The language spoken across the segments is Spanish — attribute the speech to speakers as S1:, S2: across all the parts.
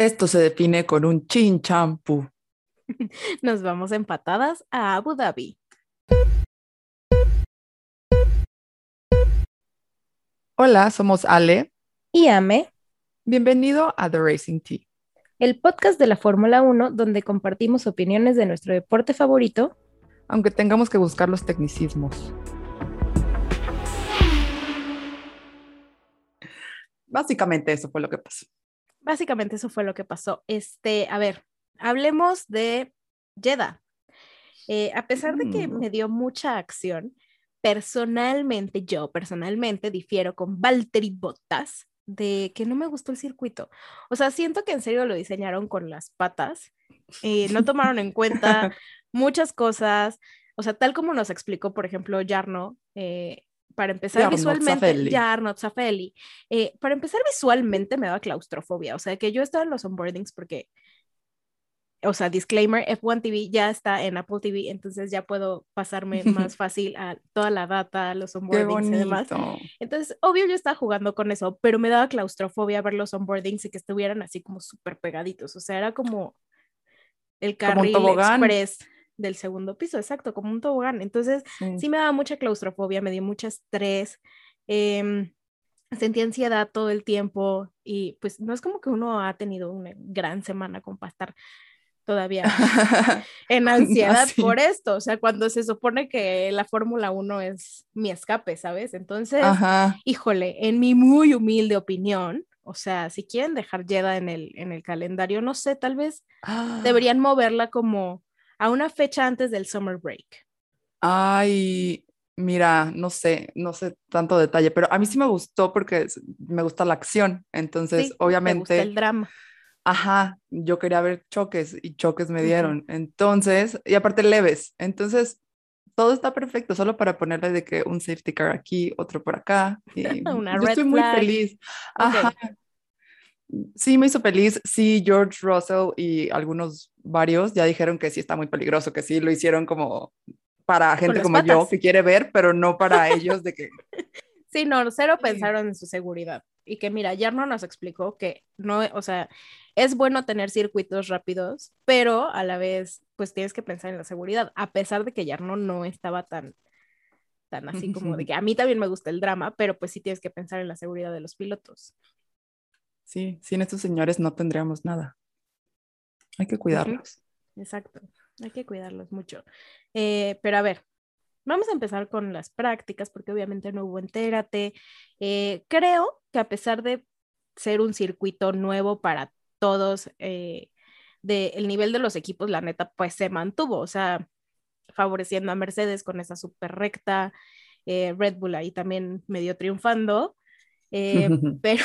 S1: Esto se define con un chin champú.
S2: Nos vamos empatadas a Abu Dhabi.
S1: Hola, somos Ale.
S2: Y Ame.
S1: Bienvenido a The Racing Tea.
S2: El podcast de la Fórmula 1 donde compartimos opiniones de nuestro deporte favorito.
S1: Aunque tengamos que buscar los tecnicismos. Básicamente eso fue lo que pasó.
S2: Básicamente eso fue lo que pasó. Este, a ver, hablemos de Jeddah. Eh, a pesar de que
S1: Mm.
S2: me dio mucha acción, personalmente, yo personalmente difiero con Valtteri Bottas de que no me gustó el circuito. O sea, siento que en serio lo diseñaron con las patas. eh, no tomaron en cuenta muchas cosas. O sea, tal como nos explicó, por ejemplo, Jarno, eh, para empezar visualmente. Jarno Zaffelli, eh, para empezar visualmente me daba claustrofobia. O sea, que yo estaba en los onboardings porque o sea, disclaimer, F1 TV ya está en Apple TV, entonces ya puedo pasarme más fácil a toda la data, los onboardings y demás. Entonces, obvio, yo estaba jugando con eso, pero me daba claustrofobia ver los onboardings y que estuvieran así como súper pegaditos. O sea, era como el carril express del segundo piso, exacto, como un tobogán. Entonces,
S1: Sí.
S2: sí me daba mucha claustrofobia, me dio mucho estrés, em, sentía ansiedad todo el tiempo y pues no es como que uno ha tenido una gran semana como para estar todavía en ansiedad
S1: Así.
S2: por esto, o sea, cuando se supone que la Fórmula 1 es mi escape, ¿sabes? Entonces,
S1: Ajá.
S2: híjole, en mi muy humilde opinión, o sea, si quieren dejar Jeddah en el, en el calendario, no sé, tal vez deberían moverla como a una fecha antes del summer break.
S1: Ay, mira, no sé, no sé tanto detalle, pero a mí sí me gustó porque me gusta la acción. Entonces,
S2: Sí, me gusta
S1: obviamente,
S2: el drama.
S1: ajá, yo quería ver choques y choques me dieron. Entonces, y aparte leves. Entonces, todo está perfecto, solo para ponerle de que un safety car aquí, otro por acá. Y
S2: Una
S1: yo
S2: red
S1: estoy muy
S2: flag.
S1: feliz. Ajá. Sí, me hizo feliz. Sí, George Russell y algunos varios ya dijeron que sí está muy peligroso, que sí lo hicieron como para gente como yo que quiere ver, pero no para ellos de que
S2: Sí, no, cero
S1: Sí.
S2: pensaron en su seguridad. Y que mira, Yarno nos explicó que no, o sea, es bueno tener circuitos rápidos, pero a la vez, pues tienes que pensar en la seguridad, a pesar de que Yarno no estaba tan, tan así como de que a mí también me gusta el drama, pero pues sí tienes que pensar en la seguridad de los pilotos.
S1: sí, sin estos señores no tendríamos nada. Hay que cuidarlos.
S2: Exacto, hay que cuidarlos mucho. Eh, pero a ver, vamos a empezar con las prácticas, porque obviamente no hubo entérate. Eh, creo que a pesar de ser un circuito nuevo para todos, eh, de el nivel de los equipos, la neta, pues se mantuvo, o sea, favoreciendo a Mercedes con esa super recta, eh, Red Bull ahí también medio triunfando, eh, pero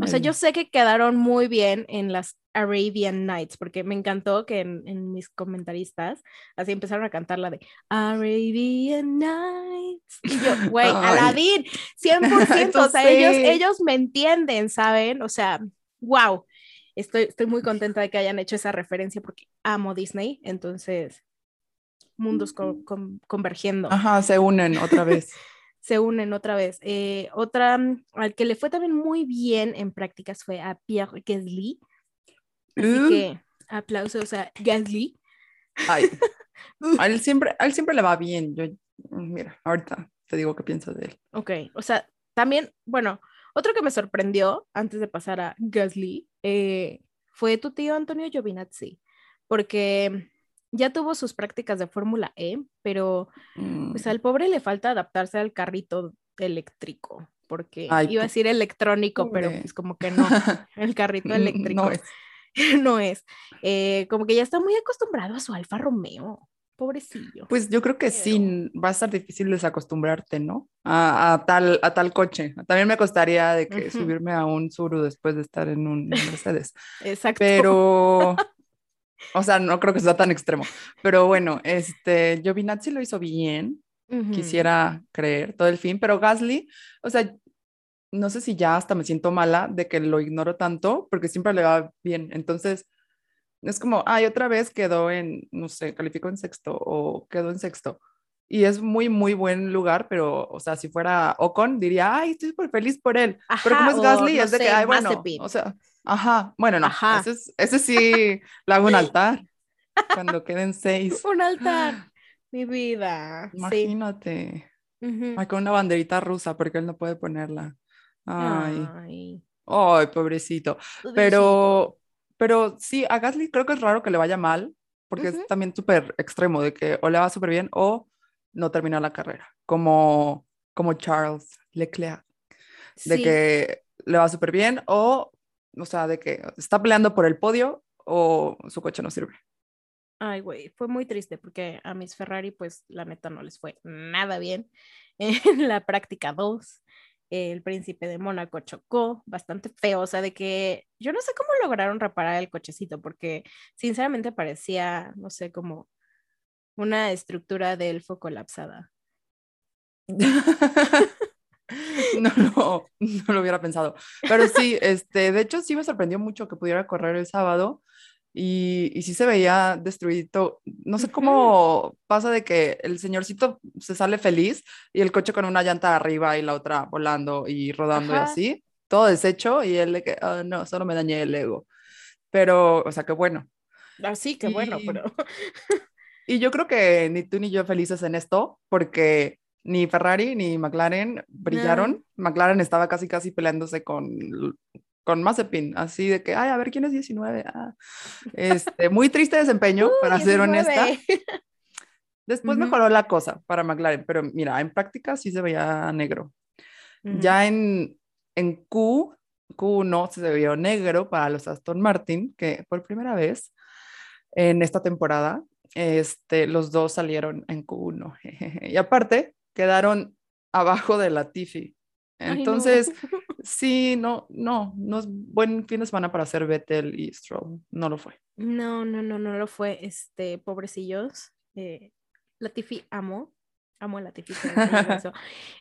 S2: o sea, yo sé que quedaron muy bien en las Arabian Nights, porque me encantó que en, en mis comentaristas así empezaron a cantar la de Arabian Nights. Y yo, güey. Aladdin, 100%, o sea,
S1: Entonces,
S2: ellos,
S1: sí.
S2: ellos me entienden, ¿saben? O sea, wow. Estoy, estoy muy contenta de que hayan hecho esa referencia porque amo Disney, entonces mundos co- con- convergiendo
S1: Ajá, se unen otra vez.
S2: Se unen otra vez. Eh, otra mm, al que le fue también muy bien en prácticas fue a Pierre Gasly. Así
S1: Uh.
S2: que aplausos a Gasly.
S1: Ay, a él siempre, a él siempre le va bien. Yo, mira, ahorita te digo qué pienso de él.
S2: Ok, o sea, también, bueno, otro que me sorprendió antes de pasar a Gasly eh, fue tu tío Antonio Giovinazzi, porque ya tuvo sus prácticas de Fórmula E, pero
S1: Mm,
S2: pues al pobre le falta adaptarse al carrito eléctrico, porque
S1: Ay,
S2: iba a decir electrónico, pero
S1: pobre.
S2: pues como que no, el carrito eléctrico.
S1: No es.
S2: no es. Eh, como que ya está muy acostumbrado a su Alfa Romeo. Pobrecillo.
S1: Pues yo creo que sí, va a estar difícil desacostumbrarte, ¿no? A, a tal, a tal coche. También me costaría de que
S2: Ujú.
S1: subirme a un Suru después de estar en un Mercedes.
S2: Exacto.
S1: Pero, o sea, no creo que sea tan extremo. Pero bueno, este, Giovinazzi lo hizo bien,
S2: Ujú.
S1: quisiera creer todo el fin, pero Gasly, o sea, no sé si ya hasta me siento mala de que lo ignoro tanto, porque siempre le va bien. Entonces, es como, ay, otra vez quedó en, no sé, calificó en sexto o quedó en sexto. Y es muy, muy buen lugar, pero, o sea, si fuera Ocon, diría, ay, estoy súper feliz por él. pero como
S2: Ajá,
S1: es Gasly,
S2: no
S1: es de que,
S2: sé,
S1: ay, bueno,
S2: Mazepin.
S1: o sea, Ajá, bueno, no,
S2: Ajá.
S1: Ese, es- ese sí le hago un altar cuando queden seis.
S2: Un altar. Mi vida. Sí.
S1: Imagínate.
S2: Ujú.
S1: Ay, con una banderita rusa porque él no puede ponerla. Ay,
S2: Ay,
S1: ay, pobrecito.
S2: pobrecito.
S1: Pero, pero sí, a Gasly creo que es raro que le vaya mal, porque
S2: Ujú.
S1: es también súper extremo de que o le va súper bien o no termina la carrera, como, como Charles Leclerc, de
S2: Sí.
S1: que le va súper bien o, o sea, de que está peleando por el podio o su coche no sirve.
S2: Ay, güey, fue muy triste porque a mis Ferrari, pues la neta no les fue nada bien en la práctica 2. El príncipe de Mónaco chocó bastante feo, o sea, de que yo no sé cómo lograron reparar el cochecito, porque sinceramente parecía, no sé, como una estructura de elfo colapsada.
S1: No, no, no lo hubiera pensado. Pero sí, este, de hecho sí me sorprendió mucho que pudiera correr el sábado y, y sí se veía destruido. No sé cómo pasa de que el señorcito se sale feliz y el coche con una llanta arriba y la otra volando y rodando y
S2: Ajá.
S1: así, todo deshecho y él de que, "Ah, no, solo me dañé el ego. Pero, o sea, qué bueno.
S2: Así que bueno,
S1: Y-
S2: pero
S1: Y yo creo que ni tú ni yo felices en esto, porque ni Ferrari ni McLaren brillaron. McLaren estaba casi casi peleándose con, con Mazepin, así de que, ay, a ver quién es 19. Ah. Este, muy triste desempeño, para ser honesta.
S2: 19.
S1: Después mejoró la cosa para McLaren, pero mira, en práctica sí se veía negro. Ya en, en Q, Q1 se vio negro para los Aston Martin, que por primera vez en esta temporada, este, los dos salieron en Q1. Y aparte, quedaron abajo de la Tiffy.
S2: Ay, no.
S1: Entonces, sí, no, no, no es buen fin de semana para hacer Vettel y Stroll. No lo fue.
S2: No, no, no, no lo fue. Este, pobrecillos. Eh, Latifi amo. Amo a Latifi.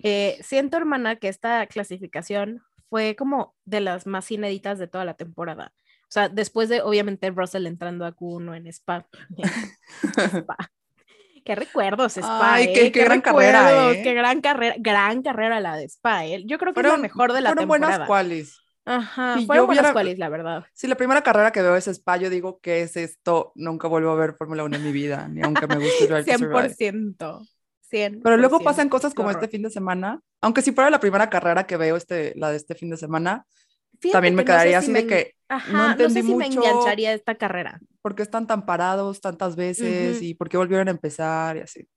S2: Eh, siento, hermana, que esta clasificación fue como de las más inéditas de toda la temporada. O sea, después de, obviamente, Russell entrando a Q1 en Spa. Spa. Qué recuerdos, Spa.
S1: Ay,
S2: ¿eh?
S1: qué- qué gran carrera, ¿eh?
S2: Qué gran carrera, gran carrera la de Spa. ¿eh? Yo creo que es la mejor de la
S1: fueron
S2: temporada.
S1: buenas qualis.
S2: Ajá,
S1: Si
S2: fueron buenas cuales, la verdad.
S1: Si la primera carrera que veo es Spa, yo digo, ¿qué es esto? Nunca vuelvo a ver Fórmula 1 en mi vida, ni aunque me guste Drive to Survive.
S2: 100%. 100%.
S1: Pero luego pasan cosas como este fin de semana. Aunque si fuera la primera carrera que veo, este, la de este fin de semana,
S2: Fíjate
S1: también me
S2: que no sé
S1: quedaría
S2: si
S1: así de que,
S2: Ajá,
S1: no
S2: no, sé
S1: entendí
S2: si me
S1: mucho.
S2: engancharía esta carrera.
S1: ¿por qué están tan parados tantas veces?
S2: Ujú.
S1: ¿Y por qué volvieron a empezar? Y así.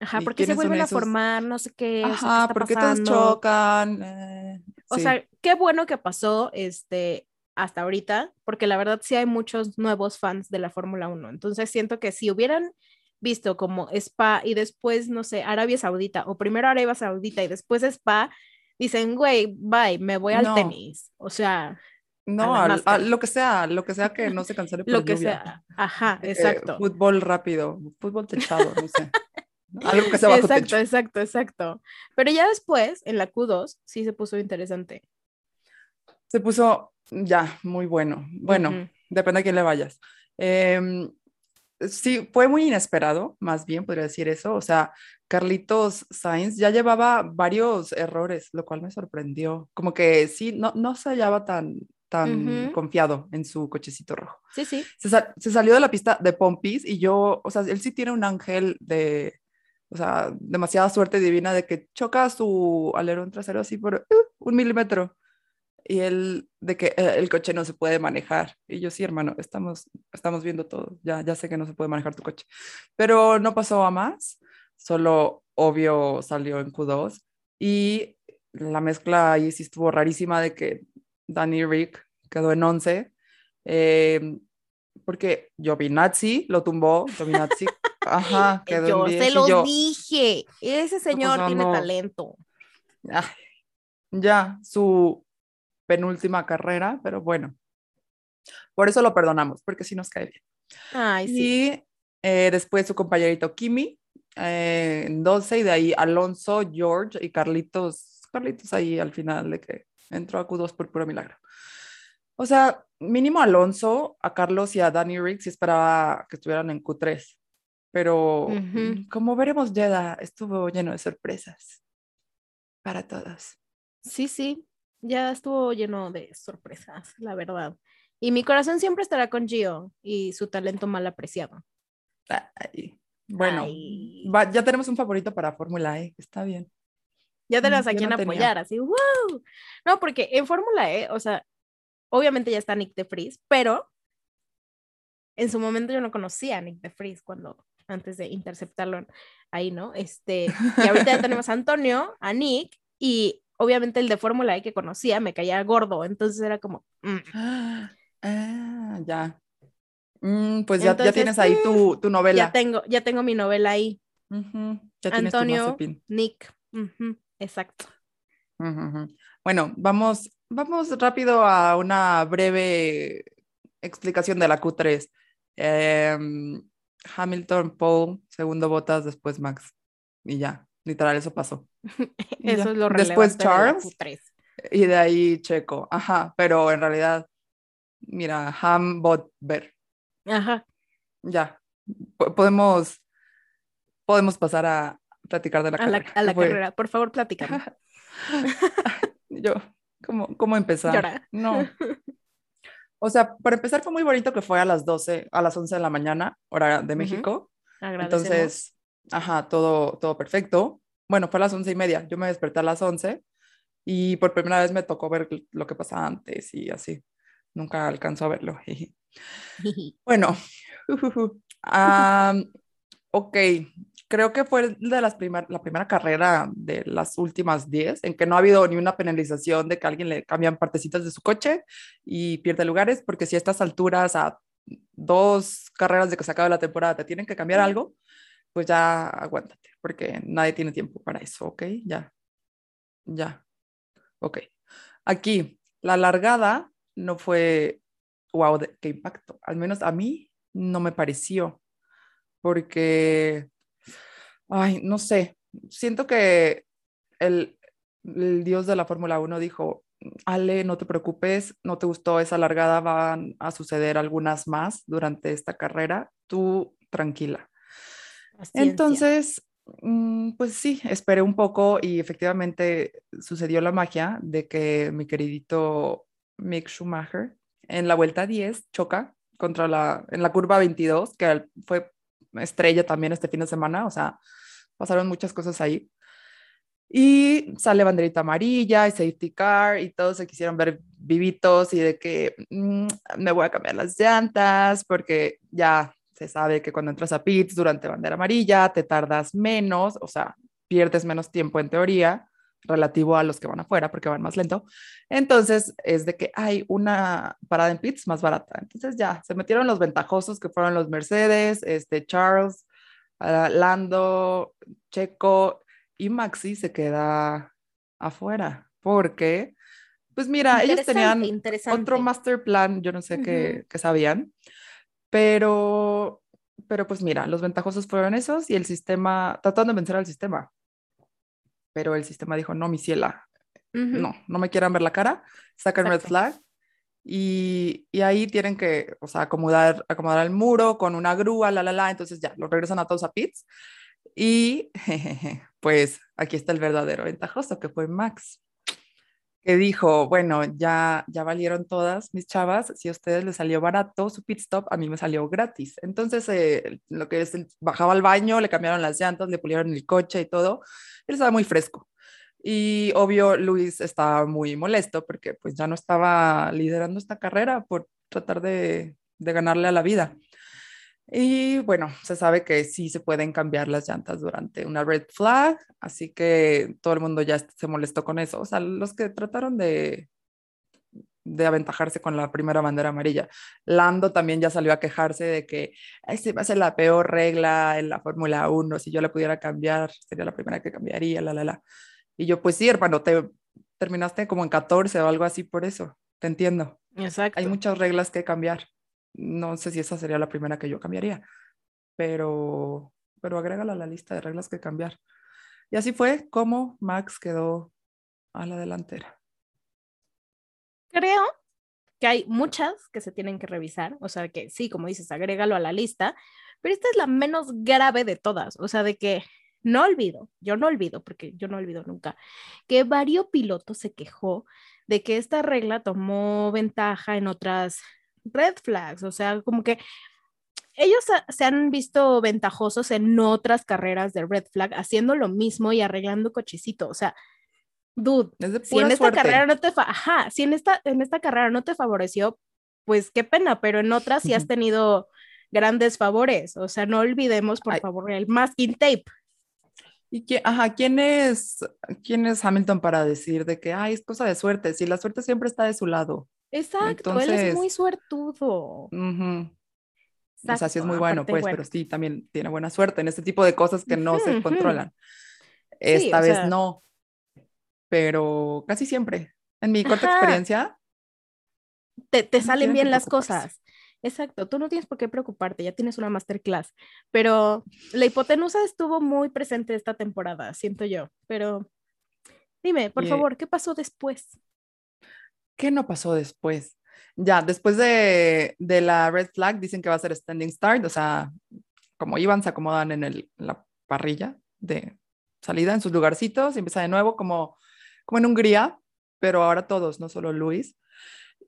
S2: Ajá,
S1: ¿Y
S2: porque se vuelven a formar, no sé qué. o sea, ¿qué
S1: Ajá,
S2: está
S1: ¿por qué todos chocan? Eh,
S2: O
S1: sí.
S2: sea, qué bueno que pasó este hasta ahorita, porque la verdad sí hay muchos nuevos fans de la Fórmula 1. Entonces siento que si hubieran visto como Spa y después, no sé, Arabia Saudita, o primero Arabia Saudita y después Spa, dicen, güey, bye, me voy al
S1: No.
S2: tenis. O sea,
S1: no,
S2: NASCAR.
S1: a lo que sea, lo que sea que no se cancele por
S2: lo que
S1: lluvia.
S2: sea. Ajá,
S1: que
S2: exacto.
S1: Fútbol rápido, fútbol techado, no sé. Algo que sea bajo
S2: Exacto,
S1: techo.
S2: exacto, exacto. Pero ya después, en la Q2, sí se puso interesante.
S1: Se puso ya muy bueno. Bueno,
S2: Ujú.
S1: depende a quién le vayas. Em, sí, fue muy inesperado, más bien podría decir eso. O sea, Carlitos Sainz ya llevaba varios errores, lo cual me sorprendió. Como que sí, no, no se hallaba tan, tan
S2: Ujú.
S1: confiado en su cochecito rojo.
S2: Sí, sí.
S1: Se, sa- se salió de la pista de Pompis y yo, o sea, él sí tiene un ángel de, o sea, demasiada suerte divina de que choca su alerón trasero así por uh, un milímetro. Y él, de que eh, el coche no se puede manejar. Y yo, sí, hermano, estamos, estamos viendo todo. Ya, ya sé que no se puede manejar tu coche. Pero no pasó a más. Solo, obvio, salió en Q2. Y la mezcla ahí sí estuvo rarísima de que Danny Rick quedó en 11. eh, porque Giovinazzi lo tumbó. Giovinazzi, ajá, quedó
S2: Yo
S1: en 10.
S2: se los
S1: yo,
S2: dije. Ese señor
S1: sea,
S2: tiene
S1: no.
S2: talento.
S1: ay, ya, su penúltima carrera, pero bueno. Por eso lo perdonamos, porque sí nos cae bien.
S2: Ay, sí.
S1: Y eh, después su compañerito Kimi eh, en 12 y de ahí Alonso, George y Carlitos, Carlitos ahí al final de que entró a Q2 por puro milagro. O sea, mínimo Alonso, a Carlos y a Danny Rick sí esperaba que estuvieran en Q3, pero
S2: Ujú.
S1: mm, como veremos, Jeddah estuvo lleno de sorpresas para todos.
S2: Sí, sí. ya estuvo lleno de sorpresas, la verdad. Y mi corazón siempre estará con Gio y su talento mal apreciado.
S1: Ay, bueno,
S2: Ay.
S1: va- ya tenemos un favorito para Fórmula E, está bien.
S2: Ya tenemos
S1: Mm,
S2: a quien
S1: no tenía.
S2: apoyar, así, ¡wow! No, porque en Fórmula E, o sea, obviamente ya está Nick de Vries, pero en su momento yo no conocía a Nick de Vries cuando, antes de interceptarlo ahí, ¿no? Este, y ahorita ya tenemos a Antonio, a Nick, y obviamente el de Fórmula E que conocía me caía gordo, entonces era como, mm.
S1: Ah, ya. Mm, pues ya, ya tienes ahí tu, tu novela.
S2: ya tengo, ya tengo mi novela ahí,
S1: Ujú, Ya tienes tu
S2: Antonio. Nick, ujú, exacto.
S1: Bueno, vamos, vamos rápido a una breve explicación de la Q3. Em, Hamilton, Paul, segundo Botas, después Max. Y ya, literal, eso pasó.
S2: Eso
S1: ya.
S2: es lo
S1: Después
S2: relevante de la
S1: Charles.
S2: Q3.
S1: Y de ahí Checo. Ajá, pero en realidad, mira, Ham, Bot, Ver.
S2: Ajá.
S1: Ya, po- podemos, podemos pasar a platicar de la
S2: a la,
S1: carrera.
S2: a la
S1: fue-
S2: carrera. Por favor, platícame.
S1: Yo, ¿cómo, cómo empezar?
S2: Llora.
S1: No. O sea, para empezar fue muy bonito que fue a las 12, a las 11 de la mañana, hora de. México.
S2: Agradecemos.
S1: Entonces, ajá, todo, todo perfecto. Bueno, fue a las once y media. Yo me desperté a las 11 y por primera vez me tocó ver lo que pasaba antes y así. Nunca alcanzó a verlo. Bueno, am, ok, creo que fue de las primer- la primera carrera de las últimas 10 en que no ha habido ni una penalización de que a alguien le cambian partecitas de su coche y pierde lugares, porque si a estas alturas, a dos carreras de que se acabe la temporada, te tienen que cambiar algo, pues ya aguántate, porque nadie tiene tiempo para eso, ¿ok? Ya, ya, ok. Aquí, la largada no fue, wow, qué impacto. Al menos a mí no me pareció, porque, ay, no sé, siento que el, el dios de la Fórmula 1 dijo, Ale, no te preocupes, no te gustó esa largada, van a suceder algunas más durante esta carrera, tú tranquila.
S2: Paciencia.
S1: Entonces, mm, pues sí, esperé un poco y efectivamente sucedió la magia de que mi queridito Mick Schumacher en la vuelta 10 choca contra la, en la curva 22, que fue estrella también este fin de semana, o sea, pasaron muchas cosas ahí. Y sale banderita amarilla y safety car y todos se quisieron ver vivitos y de que mm, me voy a cambiar las llantas porque ya se sabe que cuando entras a pits durante bandera amarilla te tardas menos, o sea, pierdes menos tiempo en teoría relativo a los que van afuera porque van más lento. Entonces es de que hay una parada en pits más barata. Entonces ya se metieron los ventajosos que fueron los Mercedes, este Charles, uh, Lando, Checo y Maxi se queda afuera porque, pues mira, ellos tenían
S2: interesante.
S1: otro master plan, yo no sé qué, qué sabían, pero, pero pues mira, los ventajosos fueron esos y el sistema, tratando de vencer al sistema, pero el sistema dijo, no, mi ciela, no, no me quieran ver la cara, sacan red
S2: Exacto.
S1: flag y, y ahí tienen que, o sea, acomodar, acomodar el muro con una grúa, la, la, la, entonces ya, los regresan a todos a pits y jejeje, pues aquí está el verdadero ventajoso que fue Max que dijo, bueno, ya, ya valieron todas mis chavas, si a ustedes les salió barato su pit stop, a mí me salió gratis. Entonces, eh, lo que es, bajaba al baño, le cambiaron las llantas, le pulieron el coche y todo, él estaba muy fresco. Y obvio, Luis estaba muy molesto porque pues ya no estaba liderando esta carrera por tratar de, de ganarle a la vida. Y bueno, se sabe que sí se pueden cambiar las llantas durante una red flag, así que todo el mundo ya se molestó con eso. O sea, los que trataron de, de aventajarse con la primera bandera amarilla. Lando también ya salió a quejarse de que esa va a ser la peor regla en la Fórmula 1, si yo la pudiera cambiar, sería la primera que cambiaría, la, la, la. Y yo, pues sí, hermano, te terminaste como en 14 o algo así por eso, te entiendo.
S2: Exacto.
S1: Hay muchas reglas que cambiar. No sé si esa sería la primera que yo cambiaría, pero, pero agrégala a la lista de reglas que cambiar. Y así fue como Max quedó a la delantera.
S2: Creo que hay muchas que se tienen que revisar, o sea que sí, como dices, agrégalo a la lista, pero esta es la menos grave de todas, o sea, de que no olvido, yo no olvido, porque yo no olvido nunca, que varios pilotos se quejó de que esta regla tomó ventaja en otras red flags, o sea, como que ellos se han visto ventajosos en otras carreras de red flag haciendo lo mismo y arreglando cochecito, o sea, dude, si en esta carrera no te, ajá, si en esta, en esta carrera no te favoreció, pues qué pena, pero en otras sí has tenido grandes favores, o sea, no olvidemos, por favor, el masking tape.
S1: ¿Y quién, ajá, ¿quién es, quién es Hamilton para decir de que, ay, es cosa de suerte? Si la suerte siempre está de su lado.
S2: Exacto, él es muy suertudo.
S1: o sea, sí es muy bueno, pues, pero sí, también tiene buena suerte en este tipo de cosas que no se controlan. Esta vez no, pero casi siempre. En mi corta experiencia.
S2: Te, te salen bien las cosas. Exacto, tú no tienes por qué preocuparte, ya tienes una masterclass, pero la hipotenusa estuvo muy presente esta temporada, siento yo, pero dime, por favor, ¿qué pasó después?
S1: ¿Qué no pasó después? Ya, después de, de, la red flag, dicen que va a ser standing start, o sea, como iban, se acomodan en, el, la parrilla de salida, en sus lugarcitos, y empieza de nuevo como, como en Hungría, pero ahora todos, no solo Luis.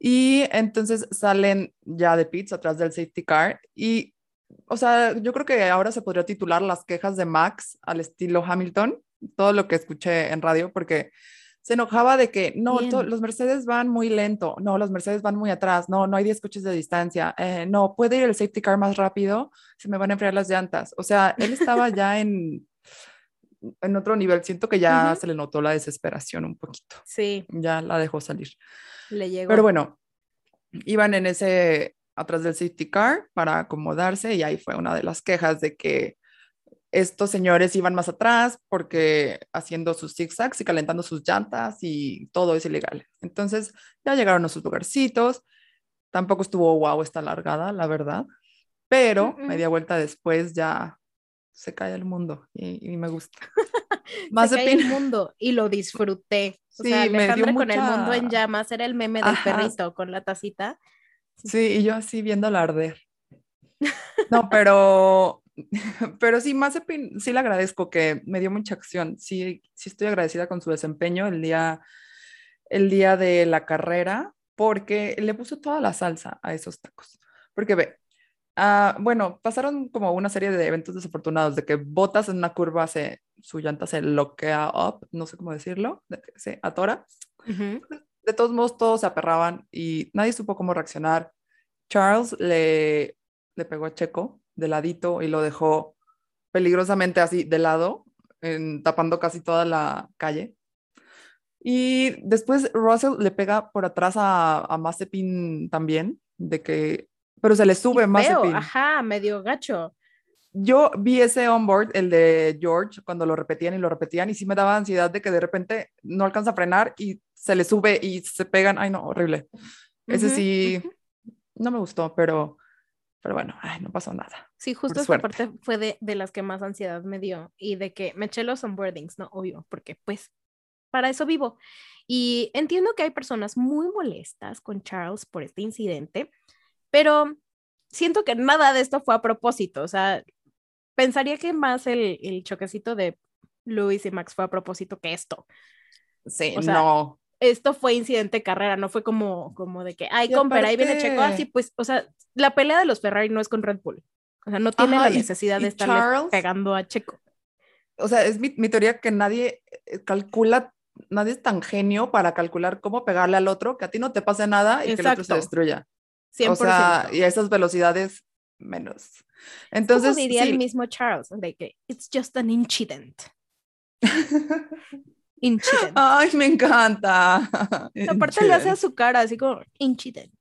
S1: Y entonces salen ya de pits atrás del safety car y, o sea, yo creo que ahora se podría titular las quejas de Max al estilo Hamilton, todo lo que escuché en radio, porque se enojaba de que no, los Mercedes van muy lento, no, los Mercedes van muy atrás, no, no hay 10 coches de distancia, eh, no, puede ir el safety car más rápido, se me van a enfriar las llantas. O sea, él estaba ya en, en otro nivel, siento que ya se le notó la desesperación un poquito.
S2: Sí.
S1: Ya la dejó salir.
S2: Le llegó.
S1: Pero bueno, iban en ese, atrás del safety car para acomodarse y ahí fue una de las quejas de que estos señores iban más atrás porque haciendo sus zigzags y calentando sus llantas y todo es ilegal. Entonces ya llegaron a sus lugarcitos. Tampoco estuvo wow esta largada, la verdad. Pero media vuelta después ya se cae el mundo y, me gusta.
S2: Más se cae el mundo y lo disfruté. O sí, sea, Alejandra con el mundo en llamas era el meme del perrito con la tacita.
S1: Sí, y yo así viendo arder. No, pero, pero sí, Mazepin, sí le agradezco que me dio mucha acción. Sí, sí estoy agradecida con su desempeño el día, el día de la carrera, porque le puso toda la salsa a esos tacos. Porque ve, Ah, bueno, pasaron como una serie de eventos desafortunados, de que botas en una curva, se, su llanta se loquea up, no sé cómo decirlo, se atora. De todos modos, todos se aperraban y nadie supo cómo reaccionar. Charles le, le pegó a Checo de ladito y lo dejó peligrosamente así de lado, en, tapando casi toda la calle. Y después Russell le pega por atrás a, a Mazepin también, de que pero se le sube más.
S2: Ajá, medio gacho.
S1: Yo vi ese onboard, el de George, cuando lo repetían y lo repetían, y sí me daba ansiedad de que de repente no alcanza a frenar y se le sube y se pegan. Ay, no, horrible. Ese sí, no me gustó, pero, pero bueno, ay, no pasó nada.
S2: Sí, justo esta parte fue de, de, las que más ansiedad me dio y de que me eché los onboardings, no, obvio, porque pues para eso vivo. Y entiendo que hay personas muy molestas con Charles por este incidente, pero siento que nada de esto fue a propósito, o sea, pensaría que más el, el choquecito de Luis y Max fue a propósito que esto.
S1: Sí, o sea, no.
S2: Esto fue incidente carrera, no fue como, como de que, ay, con ahí viene Checo, así pues, o sea, la pelea de los Ferrari no es con Red Bull. O sea, no tiene la necesidad de estar pegando a Checo.
S1: O sea, es mi, mi, teoría que nadie eh, calcula, nadie es tan genio para calcular cómo pegarle al otro, que a ti no te pase nada y que el otro se destruya. 100%. O sea, y a esas velocidades menos. Entonces,
S2: Como diría el mismo Charles, de que it's just an incident. incident.
S1: Ay, me encanta.
S2: Aparte le hace a su cara así como incident.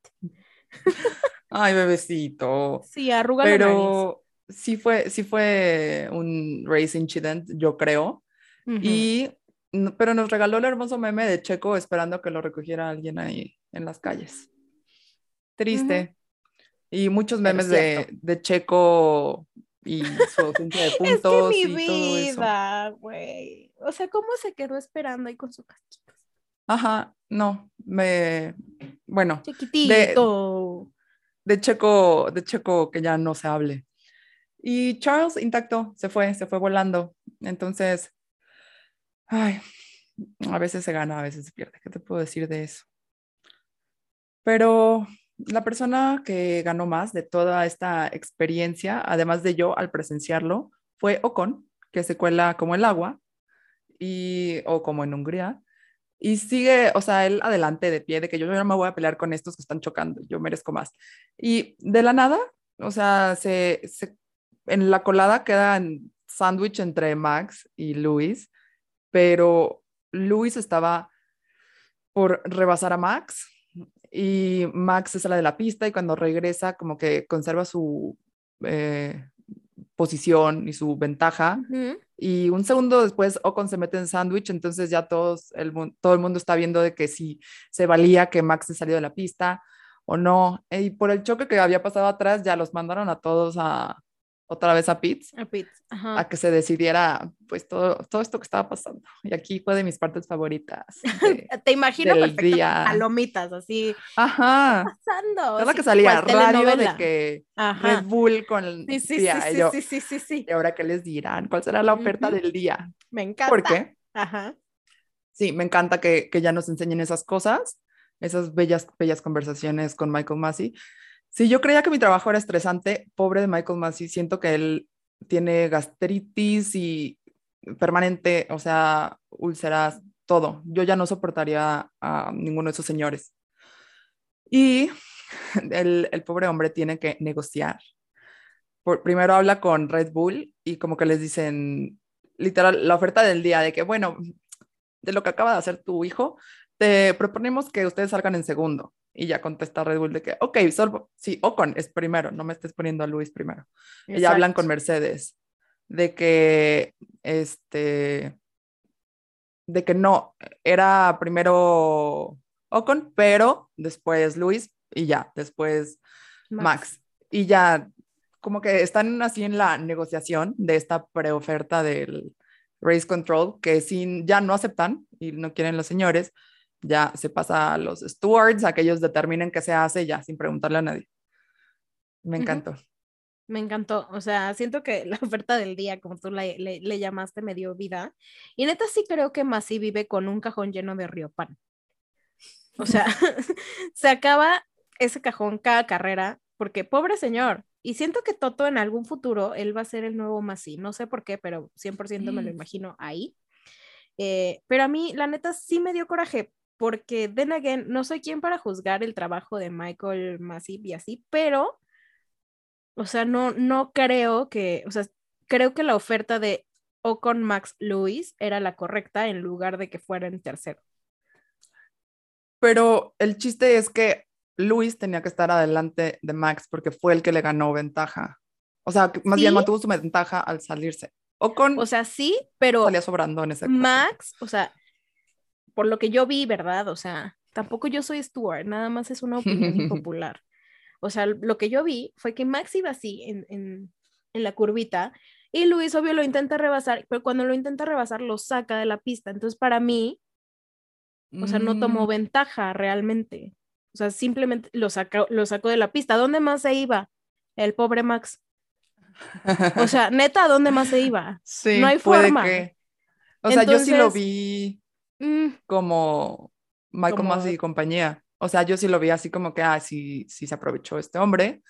S1: Ay, bebecito.
S2: Sí, arruga
S1: Pero sí fue, sí fue un race incident, yo creo. Y pero nos regaló el hermoso meme de Checo esperando que lo recogiera alguien ahí en las calles. Triste. Y muchos memes de, de, Checo y su ausencia de puntos.
S2: es que mi vida, güey. O sea, ¿cómo se quedó esperando ahí con su casquito?
S1: Ajá, no, me, bueno.
S2: Chiquitito.
S1: De, Checo, de Checo que ya no se hable. Y Charles intacto, se fue, se fue volando. Entonces, ay, a veces se gana, a veces se pierde. ¿Qué te puedo decir de eso? Pero la persona que ganó más de toda esta experiencia, además de yo al presenciarlo, fue Ocon, que se cuela como el agua, y, o como en Hungría, y sigue, o sea, él adelante de pie, de que yo no me voy a pelear con estos que están chocando, yo merezco más. Y de la nada, o sea, se, en la colada queda en sándwich entre Max y Luis, pero Luis estaba por rebasar a Max y Max se sale de la pista y cuando regresa como que conserva su eh, posición y su ventaja. Y un segundo después Ocon se mete en sándwich, entonces ya todos el, todo el mundo está viendo de que si se valía que Max se salió de la pista o no. Y por el choque que había pasado atrás, ya los mandaron a todos a, otra vez a Pitts,
S2: a,
S1: a que se decidiera pues todo, todo esto que estaba pasando. Y aquí fue de mis partes favoritas.
S2: Te imagino perfecto, palomitas, así.
S1: Ajá.
S2: pasando.
S1: Es lo que salía radio de que Red Bull con el
S2: sí, sí, día. Sí, sí, sí, sí,
S1: ¿Y ahora qué les dirán? ¿Cuál será la oferta del día?
S2: Me encanta.
S1: ¿Por qué?
S2: Ajá.
S1: Sí, me encanta que, que ya nos enseñen esas cosas, esas bellas, bellas conversaciones con Michael Massey Sí, yo creía que mi trabajo era estresante. Pobre de Michael Massey, siento que él tiene gastritis y permanente, o sea, úlceras, todo. Yo ya no soportaría a ninguno de esos señores. Y el, el pobre hombre tiene que negociar. Por, primero habla con Red Bull y como que les dicen, literal, la oferta del día de que, bueno, de lo que acaba de hacer tu hijo, te proponemos que ustedes salgan en segundo. Y ya contesta Red Bull de que, ok, solo, sí, Ocon es primero, no me estés poniendo a Luis primero. Y ya hablan con Mercedes de que, este, de que no, era primero Ocon, pero después Luis y ya, después Max. Y ya, como que están así en la negociación de esta preoferta del Race Control, que sin, ya no aceptan y no quieren los señores, ya se pasa a los stewards, a que ellos determinen qué se hace ya sin preguntarle a nadie. Me encantó.
S2: Me encantó, o sea, siento que la oferta del día, como tú le, le, llamaste, me dio vida. Y neta sí creo que Masi vive con un cajón lleno de río pan. O sea, se acaba ese cajón cada carrera, porque pobre señor. Y siento que Toto en algún futuro, él va a ser el nuevo Masi. No sé por qué, pero 100% me lo imagino ahí. Eh, pero a mí, la neta, sí me dio coraje, porque, then again, no soy quien para juzgar el trabajo de Michael Massey y así, pero, o sea, no, no creo que, o sea, creo que la oferta de Ocon Max Lewis era la correcta en lugar de que fuera en tercero.
S1: Pero el chiste es que Luis tenía que estar adelante de Max porque fue el que le ganó ventaja. O sea, más bien mantuvo su ventaja al salirse. Ocon.
S2: O sea, sí, pero.
S1: Salía sobrando en ese
S2: Max, o sea, por lo que yo vi, ¿verdad? O sea, tampoco yo soy Stuart, nada más es una opinión impopular. O sea, lo que yo vi fue que Max iba así en, en, en la curvita y Luis, obvio, lo intenta rebasar, pero cuando lo intenta rebasar, lo saca de la pista. Entonces, para mí, o sea, no tomó mm. ventaja realmente. O sea, simplemente lo sacó, lo sacó de la pista. ¿Dónde más se iba? El pobre Max. O sea, neta, ¿dónde más se iba?
S1: Sí,
S2: no hay forma.
S1: O sea, yo sí lo vi Mm. como Michael Massey y compañía. O sea, yo sí lo vi así como que, ah, sí, sí se aprovechó este hombre.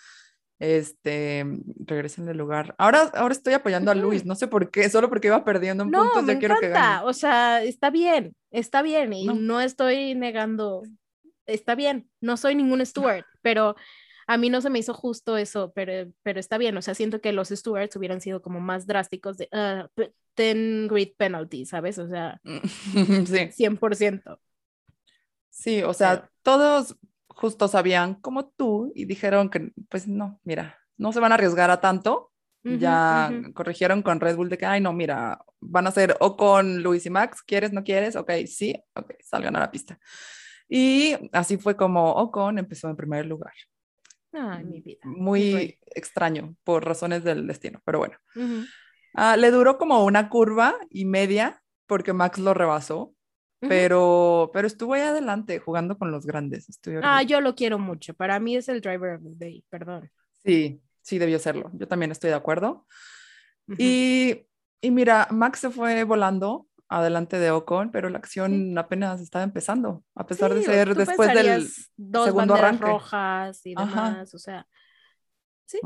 S1: Este, regresen del lugar. Ahora, ahora estoy apoyando a Luis, no sé por qué, solo porque iba perdiendo un punto,
S2: me
S1: quiero que gane.
S2: O sea, está bien, está bien, y no. estoy negando, está bien, no soy ningún Stuart, pero a mí no se me hizo justo eso, pero, pero está bien, o sea, siento que los Stewards hubieran sido como más drásticos de, uh, ten great penalty, ¿sabes? O sea,
S1: sí.
S2: 100%.
S1: Sí, o sea, todos justo sabían como tú y dijeron que, pues no, mira, no se van a arriesgar a tanto. ya corrigieron con Red Bull de que, ay, no, mira, van a ser o con Luis y Max, ¿quieres, no quieres? Ok, sí, ok, salgan a la pista. Y así fue como Ocon empezó en primer lugar.
S2: Ay, mi vida.
S1: Muy extraño por razones del destino, pero bueno. Ah, le duró como una curva y media porque Max lo rebasó, pero, pero estuvo ahí adelante jugando con los grandes.
S2: ah, yo lo quiero mucho. Para mí es el driver of the day, perdón.
S1: Sí, sí debió serlo. Yo también estoy de acuerdo. y, y, mira, Max se fue volando adelante de Ocon, pero la acción apenas estaba empezando, a pesar de ser después del
S2: dos
S1: segundo arranque.
S2: rojas y
S1: Ajá.
S2: demás, o sea, sí.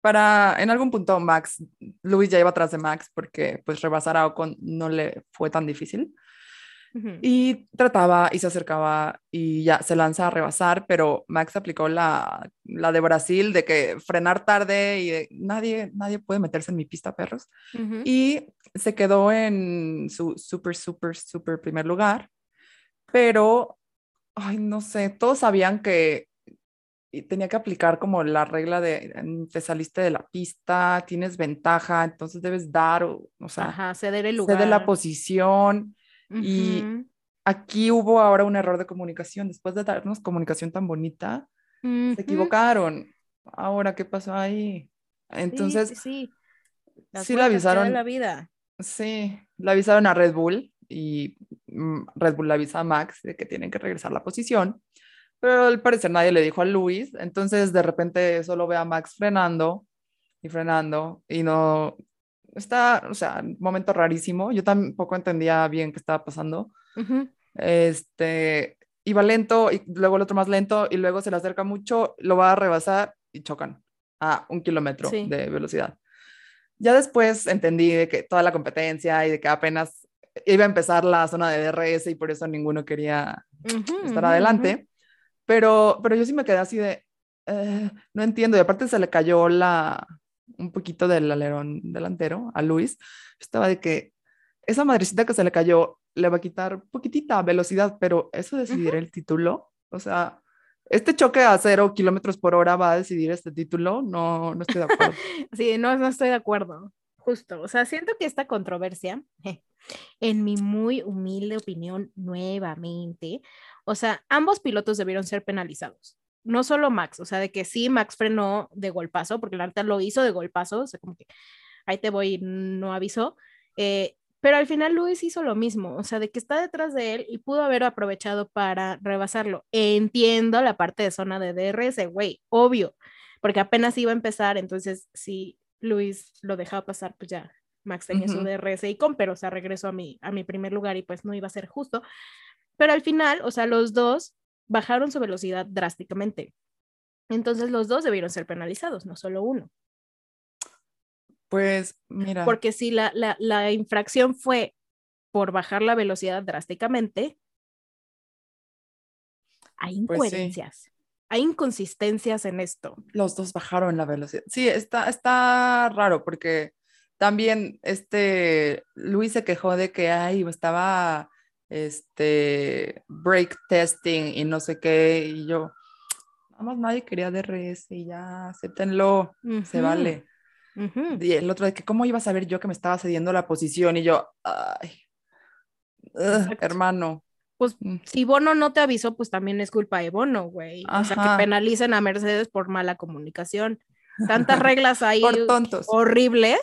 S1: Para, en algún punto, Max, Luis ya iba atrás de Max porque pues rebasar a Ocon no le fue tan difícil. Y trataba y se acercaba y ya se lanza a rebasar, pero Max aplicó la, la de Brasil de que frenar tarde y de, nadie, nadie puede meterse en mi pista, perros. Y se quedó en su súper, súper, súper primer lugar, pero, ay, no sé, todos sabían que tenía que aplicar como la regla de mm, te saliste de la pista, tienes ventaja, entonces debes dar, o, o sea,
S2: Ajá, ceder el lugar.
S1: cede la posición. Y-. Aquí hubo ahora un error de comunicación. Después de darnos comunicación tan bonita, se equivocaron. Ahora, ¿qué pasó ahí?
S2: Sí,
S1: Entonces,
S2: sí, sí.
S1: Sí la
S2: que da
S1: avisaron.
S2: la vida.
S1: Sí, le avisaron a Red Bull y mm, Red Bull le avisa a Max de que tienen que regresar la posición, pero al parecer nadie le dijo a Luis, entonces de repente solo ve a Max frenando y frenando y no está, o sea, un momento rarísimo. Yo tampoco entendía bien qué estaba pasando.
S2: Ujú.
S1: Este, iba lento y luego el otro más lento y luego se le acerca mucho, lo va a rebasar y chocan a un kilómetro
S2: Sí.
S1: de velocidad. Ya después entendí de que toda la competencia y de que apenas iba a empezar la zona de DRS y por eso ninguno quería estar adelante. Pero, pero yo sí me quedé así de, eh, no entiendo. Y aparte se le cayó la, un poquito del alerón delantero a Luis. Estaba de que esa madrecita que se le cayó le va a quitar poquitita velocidad, pero eso decidirá el título. O sea, este choque a cero kilómetros por hora va a decidir este título. No, no estoy de acuerdo.
S2: Sí, no, no estoy de acuerdo. Justo. O sea, siento que esta controversia, en mi muy humilde opinión, nuevamente, o sea, ambos pilotos debieron ser penalizados. No solo Max, o sea, de que sí, Max frenó de golpazo, porque la neta lo hizo de golpazo, o sea, como que ahí te voy, no avisó. eh, pero al final Luis hizo lo mismo, o sea, de que está detrás de él y pudo haber aprovechado para rebasarlo. Entiendo la parte de zona de DRS, güey, obvio, porque apenas iba a empezar, entonces si Luis lo dejaba pasar, pues ya Max tenía su
S1: Ujú.
S2: DRS y con, pero o sea, regresó a mi, a mi primer lugar y pues no iba a ser justo. Pero al final, o sea, los dos bajaron su velocidad drásticamente. Entonces los dos debieron ser penalizados, no solo uno.
S1: Pues mira,
S2: Porque si la, la, la infracción fue por bajar la velocidad drásticamente, hay
S1: Pues sí.
S2: incoherencias, hay inconsistencias en esto.
S1: los dos bajaron la velocidad. Sí, está, está raro porque también este Luis se quejó de que ay, estaba este break testing y no sé qué y yo nada más nadie quería DRS y ya acéptenlo, se vale. Y el otro de que cómo iba a saber yo que me estaba cediendo la posición y yo ay, ugh, hermano.
S2: Pues
S1: Mm,
S2: si Bono no te avisó, pues también es culpa de Bono, güey. O sea, que penalicen a Mercedes por mala comunicación. Tantas reglas ahí
S1: Por tontos.
S2: horribles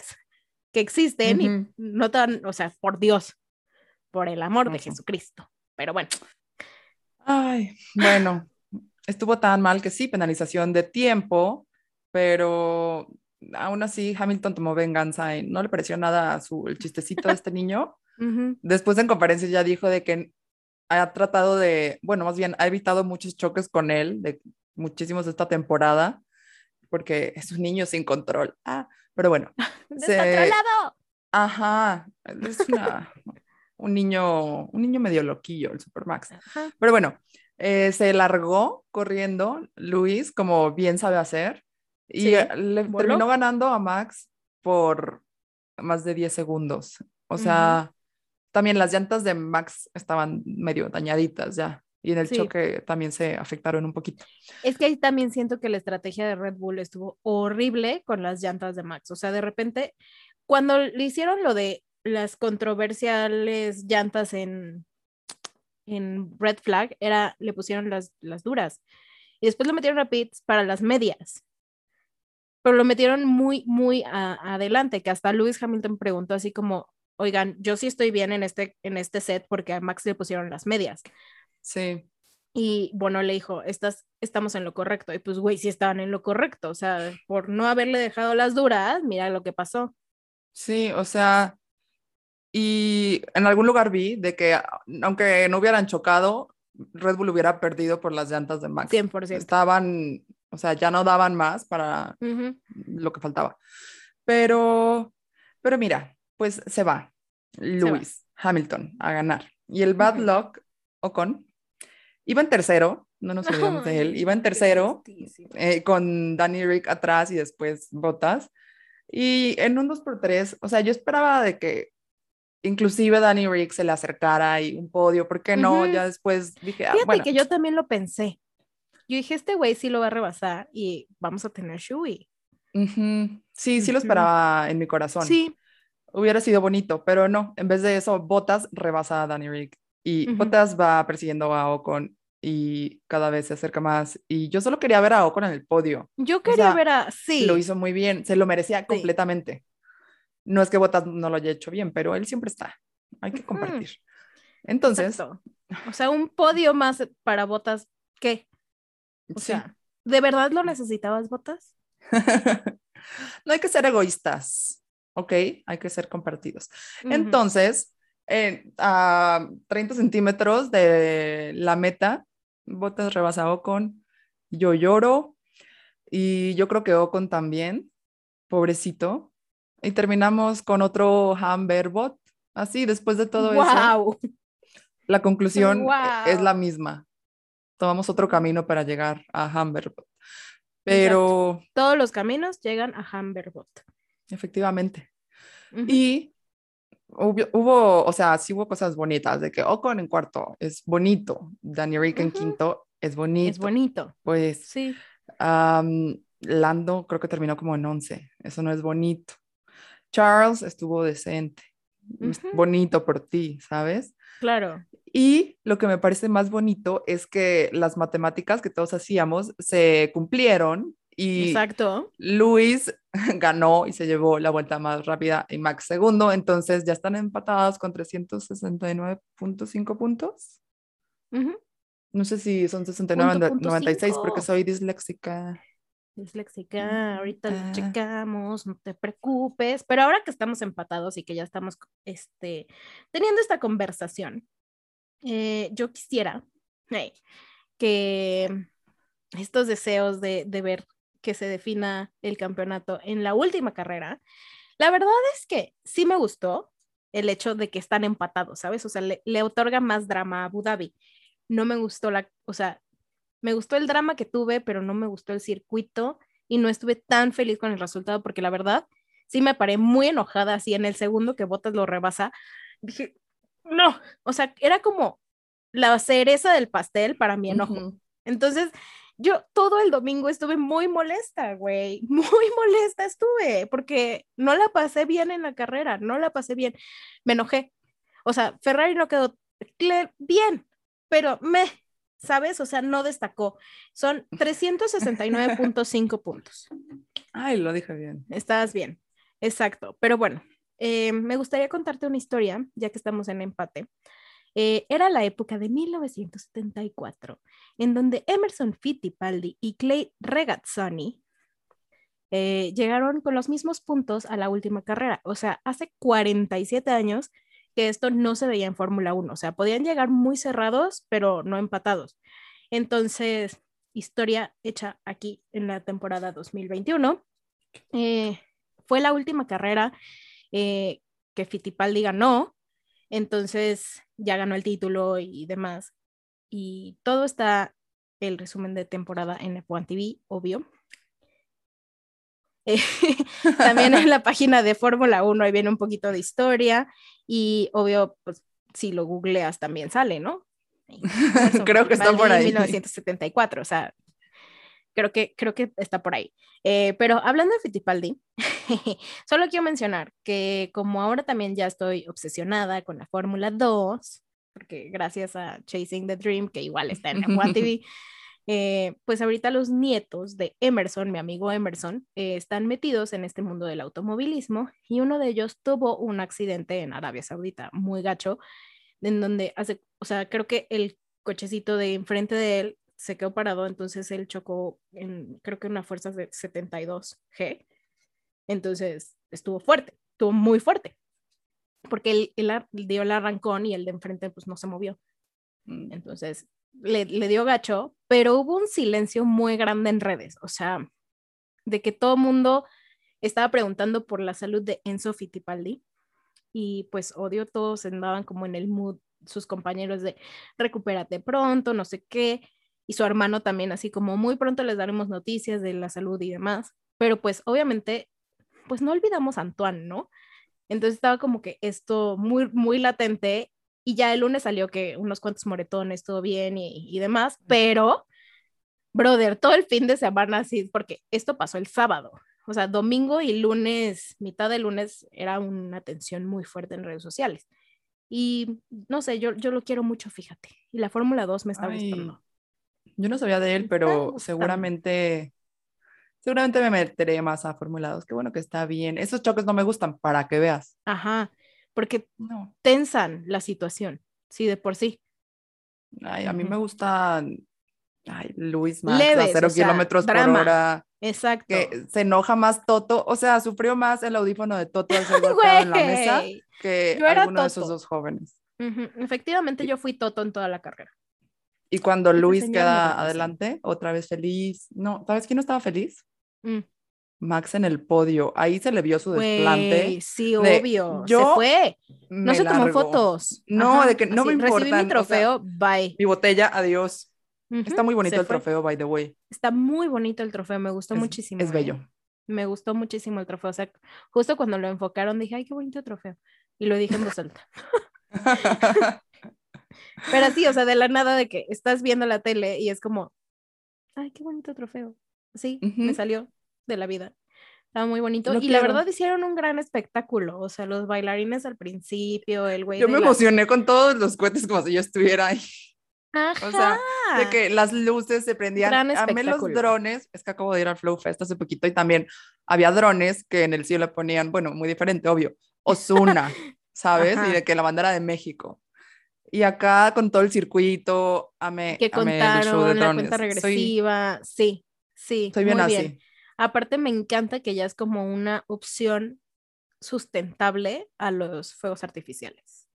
S2: que existen y no tan, o sea, por Dios, por el amor de. Jesucristo. Pero bueno,
S1: Ay, bueno, estuvo tan mal que sí, penalización de tiempo, pero aún así Hamilton tomó venganza y no le pareció nada su, el chistecito de este niño. Después en conferencia ya dijo de que ha tratado de, bueno, más bien ha evitado muchos choques con él, de muchísimos de esta temporada, porque es un niño sin control. Ah, pero bueno, Se-
S2: ¡Descontrolado!
S1: ajá, es una- un niño, un niño medio loquillo, el Supermax.
S2: Ajá.
S1: Pero bueno, eh, se largó corriendo Luis, como bien sabe hacer, y
S2: Sí,
S1: le
S2: voló.
S1: terminó ganando a Max por más de 10 segundos. O sea, también las llantas de Max estaban medio dañaditas ya, y en el
S2: Sí.
S1: choque también se afectaron un poquito.
S2: Es que ahí también siento que la estrategia de Red Bull estuvo horrible con las llantas de Max. O sea, de repente, cuando le hicieron lo de las controversiales llantas en, en Red Flag, era, le pusieron las, las duras. Y después lo metieron a pits para las medias. Pero lo metieron muy, muy a- adelante, que hasta Lewis Hamilton preguntó así como, oigan, yo sí estoy bien en este, en este set porque a Max le pusieron las medias.
S1: Sí,
S2: Y bueno, le dijo, Estás, estamos en lo correcto. Y pues, güey, sí estaban en lo correcto. O sea, por no haberle dejado las duras, mira lo que pasó.
S1: sí, o sea, Y en algún lugar vi de que aunque no hubieran chocado, Red Bull hubiera perdido por las llantas de Max.
S2: 100%.
S1: Estaban, o sea, ya no daban más para lo que faltaba. Pero, pero mira, pues se va Lewis Hamilton a ganar. Y el bad
S2: Ujú.
S1: luck, Ocon, iba en tercero, no nos olvidemos de él, iba en tercero eh, con Danny Rick atrás y después Botas. Y en un 2x3, o sea, yo esperaba de que inclusive Danny Rick se le acercara y un podio, ¿por qué no? Ya después dije, ah,
S2: Fíjate
S1: bueno,
S2: que yo también lo pensé. Yo dije, este güey sí lo va a rebasar y vamos a tener Shui.
S1: sí, sí lo
S2: Ujú.
S1: esperaba en mi corazón.
S2: Sí,
S1: Hubiera sido bonito, pero no, en vez de eso, Botas rebasa a Danny Rick y. Botas va persiguiendo a Ocon y cada vez se acerca más. Y yo solo quería ver a Ocon en el podio.
S2: yo quería
S1: sea,
S2: ver a. Sí,
S1: Lo hizo muy bien, se lo merecía completamente. No es que Botas no lo haya hecho bien, pero él siempre está. Hay que compartir. Entonces,
S2: exacto. O sea, un podio más para botas. ¿Qué? O
S1: sí.
S2: sea, ¿de verdad lo necesitabas, botas?
S1: no hay que ser egoístas, ¿ok? Hay que ser compartidos. Entonces, eh, a 30 centímetros de la meta, Botas rebasa Ocon, yo lloro y yo creo que Ocon también, pobrecito. Y terminamos con otro Hamberbot. Así, después de todo eso,
S2: wow.
S1: la conclusión eh, es la misma. Tomamos otro camino para llegar a Hamberbot. Pero
S2: Todos los caminos llegan a Hamberbot.
S1: efectivamente.
S2: Ujú.
S1: Y hubo, hubo, o sea, sí hubo cosas bonitas, de que Ocon en cuarto es bonito, Danny Rick en
S2: Ujú.
S1: quinto es bonito.
S2: Es bonito.
S1: Pues
S2: Sí.
S1: am, Lando creo que terminó como en 11, eso no es bonito. Charles estuvo decente, bonito por ti, ¿sabes?
S2: Claro.
S1: Y lo que me parece más bonito es que las matemáticas que todos hacíamos se cumplieron y
S2: Exacto.
S1: Luis ganó y se llevó la vuelta más rápida y Max segundo, entonces ya están empatados con 369.5 puntos.
S2: Ujú.
S1: No sé si son 69
S2: Punto, punto
S1: 96 porque soy disléxica.
S2: Disléxica, ahorita lo
S1: Ah.
S2: checamos, no te preocupes. Pero ahora que estamos empatados y que ya estamos este, teniendo esta conversación, eh, yo quisiera que estos deseos de, de ver que se defina el campeonato en la última carrera, la verdad es que sí me gustó el hecho de que están empatados, ¿sabes? O sea, le, le otorga más drama a Abu Dhabi. No me gustó la, o sea, me gustó el drama que tuve, pero no me gustó el circuito y no estuve tan feliz con el resultado porque la verdad sí me paré muy enojada así en el segundo que Botas lo rebasa. Dije, no, o sea, era como la cereza del pastel para mi enojo. Entonces, yo todo el domingo estuve muy molesta, güey, muy molesta estuve, porque no la pasé bien en la carrera, no la pasé bien, me enojé. O sea, Ferrari no quedó bien, pero me, ¿sabes? O sea, no destacó. Son 369.5 puntos.
S1: Ay, lo dije bien.
S2: Estás bien, exacto. Pero bueno, eh, me gustaría contarte una historia, ya que estamos en empate. Eh, era la época de 1974, en donde Emerson Fittipaldi y Clay Regazzoni eh, llegaron con los mismos puntos a la última carrera. O sea, hace 47 años que esto no se veía en Fórmula 1. O sea, podían llegar muy cerrados, pero no empatados. Entonces, historia hecha aquí en la temporada 2021. Eh, fue la última carrera eh, que Fittipaldi ganó, entonces ya ganó el título y demás. Y todo está el resumen de temporada en F1 TV, obvio. Eh, también en la página de Fórmula 1 ahí viene un poquito de historia y obvio, pues si lo googleas también sale, ¿no?
S1: Creo que está por ahí.
S2: 1974, o sea, creo que, creo que está por ahí. Eh, pero hablando de Fittipaldi, solo quiero mencionar que como ahora también ya estoy obsesionada con la Fórmula 2, porque gracias a Chasing the Dream, que igual está en F1 TV, eh, pues ahorita los nietos de Emerson, mi amigo Emerson, eh, están metidos en este mundo del automovilismo y uno de ellos tuvo un accidente en Arabia Saudita muy gacho, en donde hace, o sea, creo que el cochecito de enfrente de él se quedó parado, entonces él chocó en, creo que una fuerza de 72 G, entonces estuvo fuerte, estuvo muy fuerte. porque él, él dio el arrancón y el de enfrente pues no se movió.
S1: Mm.
S2: Entonces le, dio gacho, pero hubo un silencio muy grande en redes, o sea, de que todo mundo estaba preguntando por la salud de Enzo Fittipaldi y pues odio todos andaban como en el mood sus compañeros de recupérate pronto, no sé qué, y su hermano también así como muy pronto les daremos noticias de la salud y demás, pero pues obviamente pues no olvidamos a Antoine, ¿no? Entonces estaba como que esto muy muy latente y ya el lunes salió que unos cuantos moretones, todo bien y, y demás, pero, brother, todo el fin de semana así, porque esto pasó el sábado, o sea, domingo y lunes, mitad de lunes, era una tensión muy fuerte en redes sociales. Y no sé, yo, yo lo quiero mucho, fíjate. Y la Fórmula 2 me está
S1: Ay,
S2: gustando.
S1: Yo no sabía de él, pero seguramente, seguramente me meteré más a Fórmula 2. Qué bueno que está bien. Esos choques no me gustan, para que veas.
S2: Ajá, porque
S1: No.
S2: tensan la situación, sí, de por sí.
S1: Ay, a mí
S2: Ujú.
S1: me gustan, ay, Luis Max
S2: Leves,
S1: a cero
S2: o sea,
S1: kilómetros por
S2: drama.
S1: hora,
S2: Exacto.
S1: que se enoja más Toto, o sea, sufrió más el audífono de Toto al ser golpeado en la mesa que
S2: Yo
S1: alguno de esos dos jóvenes.
S2: Ujú, Efectivamente, yo fui Toto en toda la carrera.
S1: Y cuando Luis queda adelante, otra vez feliz. No, ¿sabes quién no estaba feliz?
S2: Mm.
S1: Max en el podio. Ahí se le vio su desplante.
S2: Sí,
S1: de,
S2: obvio. Se
S1: yo
S2: fue. No se tomó fotos.
S1: No, de que no me
S2: Recibí
S1: importan, o
S2: mi
S1: sea,
S2: trofeo, bye.
S1: Mi botella, adiós. Está muy bonito
S2: se
S1: el
S2: fue.
S1: trofeo, by the way.
S2: Está muy bonito el trofeo, me gustó
S1: Es-
S2: muchísimo.
S1: Es
S2: ¿eh?
S1: bello.
S2: Me gustó muchísimo el trofeo. O sea, justo cuando lo enfocaron dije, ay, qué bonito trofeo. Y lo dije en voz alta. Pero sí, o sea, de la nada de que estás viendo la tele y es como, ay, qué bonito trofeo. Sí, me salió de la vida. Estaba muy bonito.
S1: Lo
S2: y la
S1: quiero.
S2: verdad hicieron un gran espectáculo. O sea, los bailarines al principio, el güey
S1: Yo me
S2: la-
S1: emocioné con todos los cohetes como si yo estuviera ahí.
S2: Ajá.
S1: O sea, de que las luces se prendían.
S2: Gran
S1: Amé los drones. Es que acabo de ir al Flow Fest hace poquito y también había drones que en el cielo ponían, bueno, muy diferente, obvio, Osuna, ¿sabes?
S2: Ajá.
S1: Y de que la bandera de México. Y acá con todo el circuito, amé,
S2: que
S1: amé el show de
S2: contaron la
S1: drones.
S2: cuenta
S1: Soy,
S2: regresiva. Sí, sí.
S1: soy bien
S2: muy
S1: así.
S2: bien. Aparte, me encanta que ya es como una opción sustentable a los fuegos artificiales.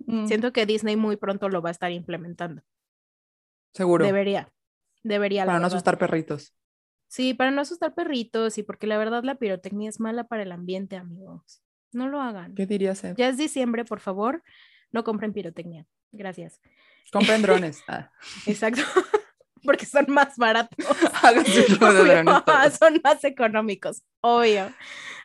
S1: Mm,
S2: Siento que Disney muy pronto lo va a estar implementando.
S1: seguro.
S2: Debería. Debería.
S1: para no
S2: verdad.
S1: asustar perritos.
S2: Sí, para no asustar perritos y porque la verdad la pirotecnia es mala para el ambiente, amigos. No lo hagan.
S1: ¿Qué dirías?
S2: Ya es diciembre, por favor, no compren pirotecnia. Gracias.
S1: Compren drones. Ah.
S2: Exacto. porque son más baratos. Obvio, son más económicos, obvio.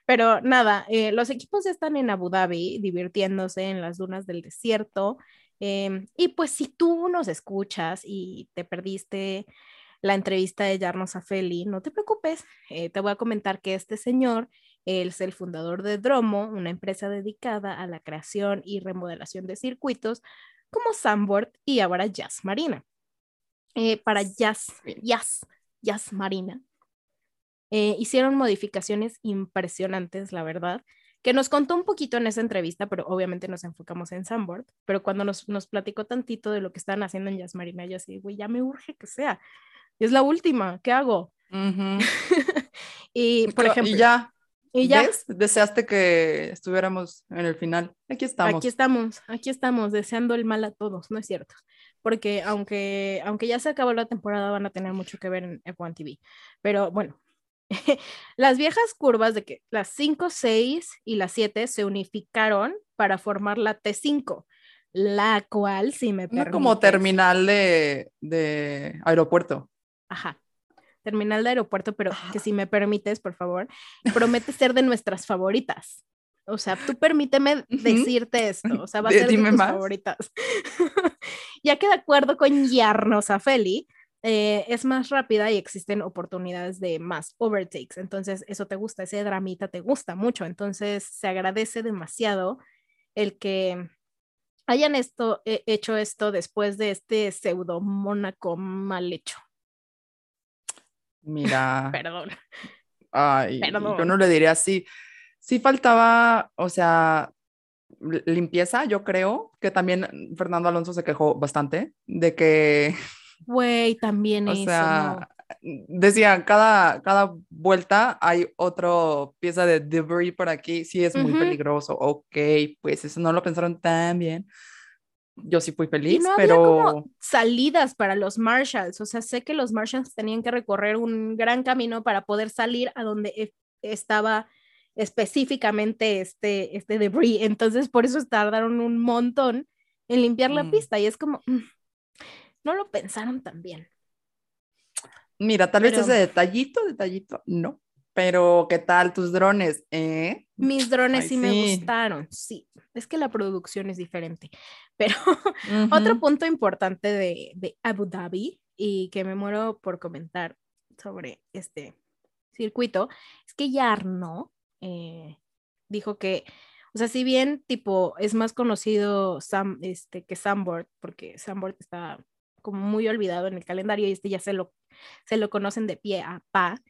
S2: Pero nada, eh, los equipos ya están en Abu Dhabi divirtiéndose en las dunas del desierto. em, y pues si tú nos escuchas y te perdiste la entrevista de Jarno Afeli, no te preocupes, eh, te voy a comentar que este señor es el fundador de Dromo, una empresa dedicada a la creación y remodelación de circuitos como Sandboard y ahora Jazz Marina. Eh, para Jazz. Jazz, Jazz Marina, eh, hicieron modificaciones impresionantes, la verdad, que nos contó un poquito en esa entrevista, pero obviamente nos enfocamos en Sandboard, pero cuando nos, nos platicó tantito de lo que están haciendo en Jazz Marina, yo así, güey, ya me urge que sea. Es la última, ¿qué hago? Y, por ejemplo,
S1: y ya,
S2: y ya,
S1: ¿ves? Deseaste que estuviéramos en el final. Aquí estamos.
S2: Aquí estamos, aquí estamos, deseando el mal a todos, no es cierto. Porque aunque, aunque ya se acabó la temporada, van a tener mucho que ver en F1 TV. Pero bueno, las viejas curvas de que las 5, 6 y las 7 se unificaron para formar la T5, la cual, si me
S1: Una como
S2: permites-
S1: terminal de, de aeropuerto.
S2: Ajá. Terminal de aeropuerto, pero que si me permites, por favor, promete ser de nuestras favoritas. O sea, tú permíteme decirte esto, o sea, va a ser de tus
S1: más.
S2: favoritas. ya que de acuerdo con Yarno Zafeli, eh, es más rápida y existen oportunidades de más overtakes. Entonces, eso te gusta, ese dramita te gusta mucho. Entonces, se agradece demasiado el que hayan esto, eh, hecho esto después de este pseudo Mónaco mal hecho.
S1: Mira,
S2: Perdón.
S1: ay, yo
S2: perdón.
S1: no le diría así. Sí faltaba, o sea, limpieza, yo creo, que también Fernando Alonso se quejó bastante de que,
S2: Güey, también
S1: o
S2: eso.
S1: sea,
S2: no.
S1: decía, cada, cada vuelta hay otra pieza de debris por aquí, sí es muy peligroso, ok, pues eso no lo pensaron tan bien. Yo sí fui
S2: Y
S1: feliz,
S2: había
S1: pero
S2: como salidas para los Marshalls. O sea, sé que los Marshalls tenían que recorrer un gran camino para poder salir a donde e- estaba específicamente este, este debris. Entonces, por eso tardaron un montón en limpiar la
S1: Mm.
S2: pista. Y es como, mm, no lo pensaron tan bien.
S1: mira, tal vez
S2: pero-
S1: ese detallito, detallito, no. Pero, ¿qué tal tus drones? ¿Eh?
S2: Mis drones
S1: Ay,
S2: sí, me gustaron. Sí, es que la producción es diferente. Pero Otro punto importante de, de Abu Dhabi y que me muero por comentar sobre este circuito es que Yarno eh, dijo que, o sea, si bien tipo es más conocido Sam, este, que Sandboard, porque Sandboard está como muy olvidado en el calendario y este ya se lo, se lo conocen de pie a pa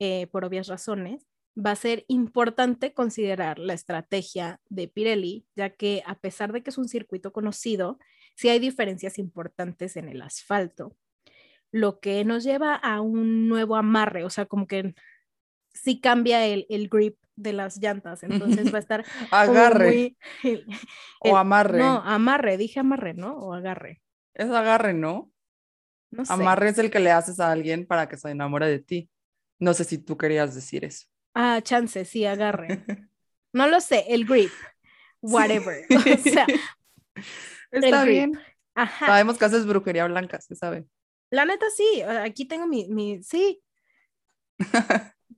S2: eh, por obvias razones, va a ser importante considerar la estrategia de Pirelli, ya que a pesar de que es un circuito conocido, sí hay diferencias importantes en el asfalto, lo que nos lleva a un nuevo amarre, o sea, como que sí cambia el, el grip de las llantas, entonces va a estar
S1: Agarre
S2: muy-
S1: o amarre.
S2: No, amarre, dije amarre, ¿no? O agarre.
S1: Es agarre, ¿no?
S2: No sé.
S1: Amarre es el que le haces a alguien para que se enamore de ti. No sé si tú querías decir eso.
S2: Ah, chance, sí, agarre. No lo sé, el grip, whatever. O sea,
S1: Está bien.
S2: ajá.
S1: Sabemos que haces brujería blanca, se sabe.
S2: La neta sí, aquí tengo mi, mi sí.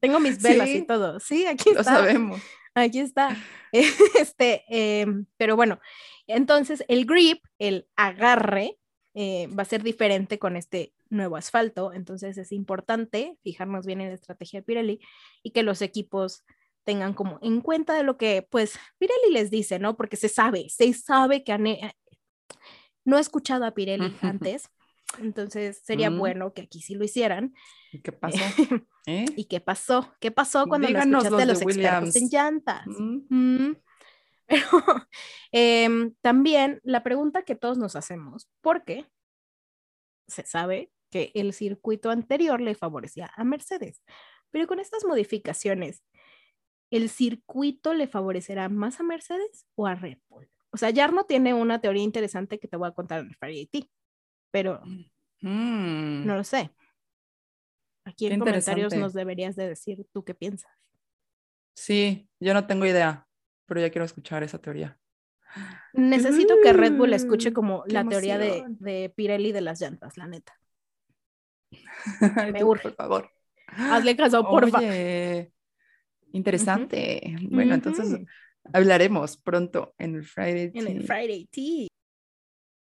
S2: Tengo mis velas y todo. Sí, aquí
S1: Lo
S2: está.
S1: sabemos.
S2: Aquí está. Este, em, pero bueno, entonces el grip, el agarre, eh, va a ser diferente con este nuevo asfalto. Entonces es importante fijarnos bien en la estrategia de Pirelli y que los equipos tengan como en cuenta de lo que pues Pirelli les dice, ¿no? Porque se sabe, se sabe que han, eh, no he escuchado a Pirelli antes, entonces sería
S1: Mm.
S2: bueno que aquí sí lo hicieran.
S1: ¿Y qué pasó? ¿Eh?
S2: ¿Y qué pasó? ¿Qué pasó cuando escuchaste
S1: los
S2: los
S1: de
S2: expertos en llantas?
S1: Mm,
S2: Mm, Pero em, también la pregunta que todos nos hacemos, ¿por qué se sabe que el circuito anterior le favorecía a Mercedes? Pero con estas modificaciones, ¿el circuito le favorecerá más a Mercedes o a Red Bull? O sea, Yarno tiene una teoría interesante que te voy a contar en el Friday Tea, pero
S1: mm.
S2: no lo sé. Aquí en comentarios nos deberías de decir tú qué piensas.
S1: Sí, yo no tengo idea, pero ya quiero escuchar esa teoría.
S2: Necesito que Red Bull escuche
S1: Mm,
S2: como
S1: qué
S2: la teoría de, de Pirelli de las llantas, la neta. Me urge.
S1: Por favor.
S2: Hazle caso, porfa.
S1: Oye, interesante. Bueno, entonces hablaremos pronto en el Friday.
S2: En el
S1: Tea.
S2: Friday Tea.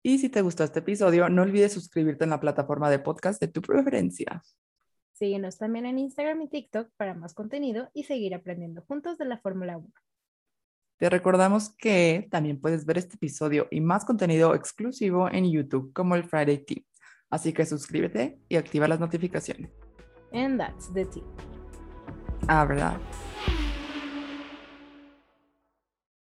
S1: Y si te gustó este episodio, no olvides suscribirte en la plataforma de podcast de tu preferencia.
S2: Síguenos también en Instagram y TikTok para más contenido y seguir aprendiendo juntos de la Fórmula 1.
S1: Te recordamos que también puedes ver este episodio y más contenido exclusivo en YouTube como el Friday Tea. Así que suscríbete y activa las notificaciones.
S2: And that's the tea.
S1: Ah, ¿verdad?